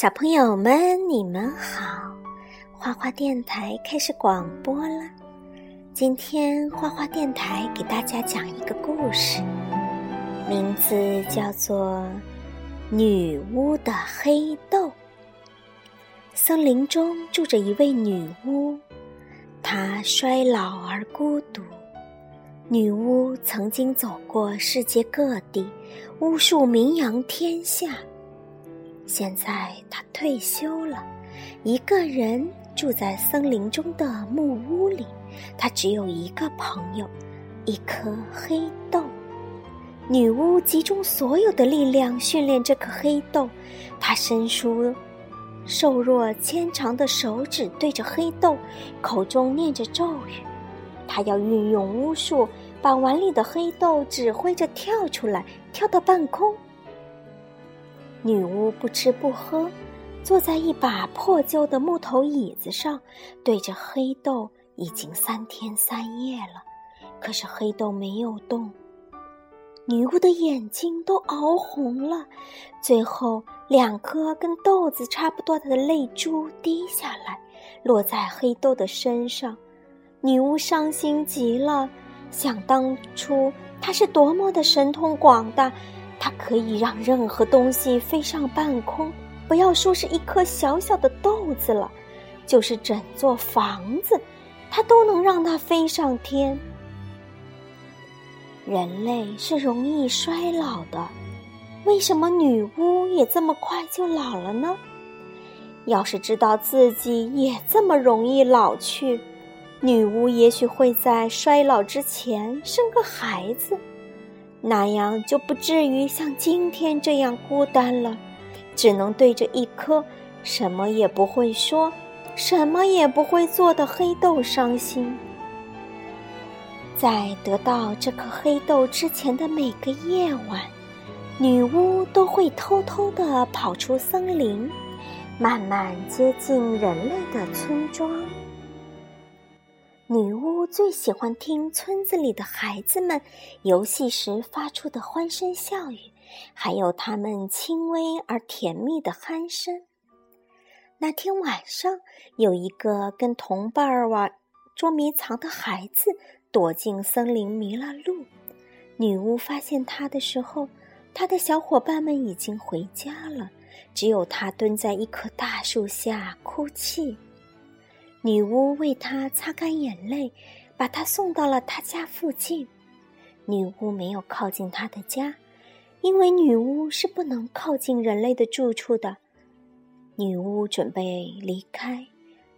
小朋友们，你们好！花花电台开始广播了。今天花花电台给大家讲一个故事，名字叫做《女巫的黑豆》。森林中住着一位女巫，她衰老而孤独。女巫曾经走过世界各地，巫术名扬天下。现在他退休了，一个人住在森林中的木屋里。他只有一个朋友，一颗黑豆。女巫集中所有的力量训练这颗黑豆，她伸出瘦弱纤长的手指，对着黑豆，口中念着咒语。她要运用巫术，把碗里的黑豆指挥着跳出来，跳到半空。女巫不吃不喝，坐在一把破旧的木头椅子上，对着黑豆。已经三天三夜了，可是黑豆没有动。女巫的眼睛都熬红了，最后两颗跟豆子差不多的泪珠滴下来，落在黑豆的身上。女巫伤心极了，想当初她是多么的神通广大。它可以让任何东西飞上半空，不要说是一颗小小的豆子了，就是整座房子，它都能让它飞上天。人类是容易衰老的，为什么女巫也这么快就老了呢？要是知道自己也这么容易老去，女巫也许会在衰老之前生个孩子。那样就不至于像今天这样孤单了，只能对着一颗什么也不会说、什么也不会做的黑豆伤心。在得到这颗黑豆之前的每个夜晚，女巫都会偷偷地跑出森林，慢慢接近人类的村庄。女巫最喜欢听村子里的孩子们游戏时发出的欢声笑语，还有他们轻微而甜蜜的鼾声。那天晚上，有一个跟同伴玩捉迷藏的孩子躲进森林迷了路。女巫发现他的时候，他的小伙伴们已经回家了，只有他蹲在一棵大树下哭泣。女巫为他擦干眼泪，把他送到了他家附近。女巫没有靠近他的家，因为女巫是不能靠近人类的住处的。女巫准备离开，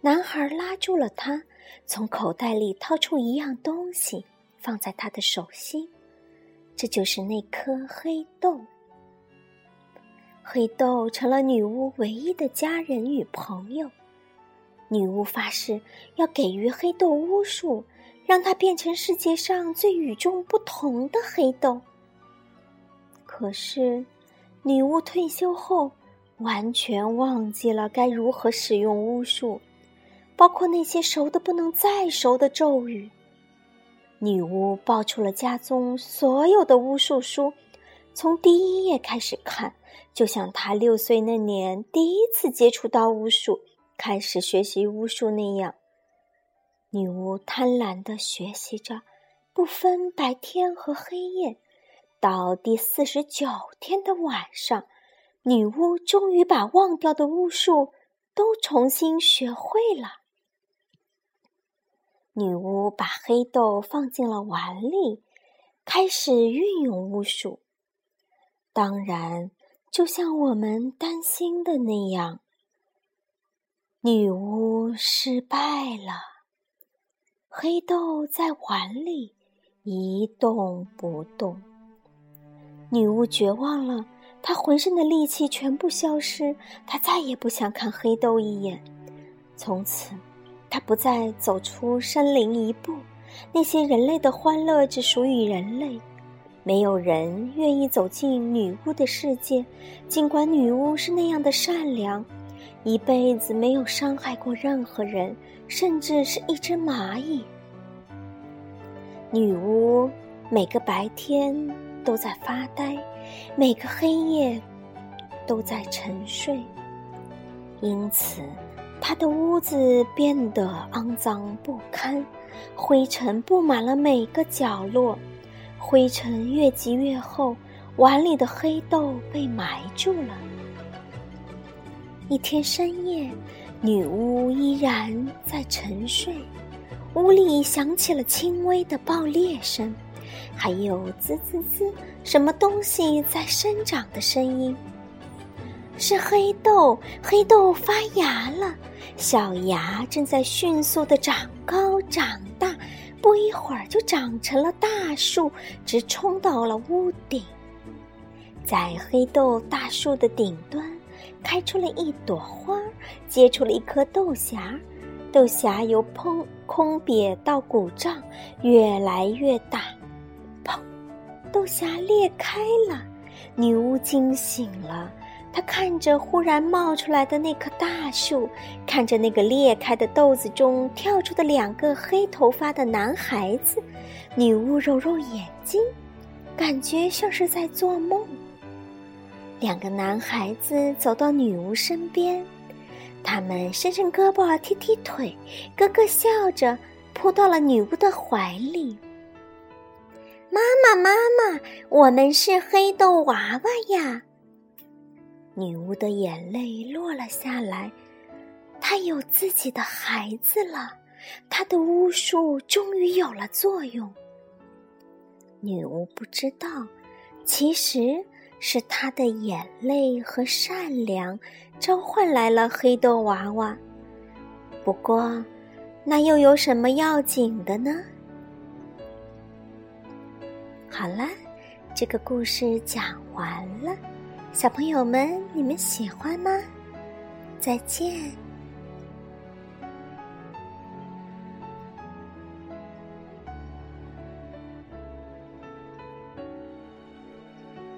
男孩拉住了她，从口袋里掏出一样东西，放在他的手心。这就是那颗黑豆。黑豆成了女巫唯一的家人与朋友。女巫发誓要给予黑豆巫术，让它变成世界上最与众不同的黑豆。可是，女巫退休后完全忘记了该如何使用巫术，包括那些熟的不能再熟的咒语。女巫抱出了家中所有的巫术书，从第一页开始看，就像她六岁那年第一次接触到巫术。开始学习巫术那样，女巫贪婪地学习着，不分白天和黑夜。到第四十九天的晚上，女巫终于把忘掉的巫术都重新学会了。女巫把黑豆放进了碗里，开始运用巫术。当然，就像我们担心的那样。女巫失败了，黑豆在碗里一动不动。女巫绝望了，她浑身的力气全部消失，她再也不想看黑豆一眼。从此，她不再走出森林一步。那些人类的欢乐只属于人类，没有人愿意走进女巫的世界，尽管女巫是那样的善良。一辈子没有伤害过任何人，甚至是一只蚂蚁。女巫每个白天都在发呆，每个黑夜都在沉睡。因此他的屋子变得肮脏不堪，灰尘布满了每个角落。灰尘越积越厚，碗里的黑豆被埋住了。一天深夜，女巫依然在沉睡，屋里响起了轻微的爆裂声，还有滋滋滋什么东西在生长的声音。是黑豆，黑豆发芽了，小芽正在迅速的长高长大，不一会儿就长成了大树，直冲到了屋顶。在黑豆大树的顶端，开出了一朵花，结出了一颗豆荚，豆荚由砰空瘪到鼓胀，越来越大，砰，豆荚裂开了，女巫惊醒了。她看着忽然冒出来的那棵大树，看着那个裂开的豆子中跳出的两个黑头发的男孩子，女巫揉揉眼睛，感觉像是在做梦。两个男孩子走到女巫身边，他们伸伸胳膊，踢踢腿，咯咯笑着扑到了女巫的怀里。妈妈，妈妈，我们是黑豆娃娃呀！女巫的眼泪落了下来，她有自己的孩子了，她的巫术终于有了作用。女巫不知道，其实是他的眼泪和善良召唤来了黑豆娃娃。不过，那又有什么要紧的呢？好啦，这个故事讲完了。小朋友们，你们喜欢吗？再见。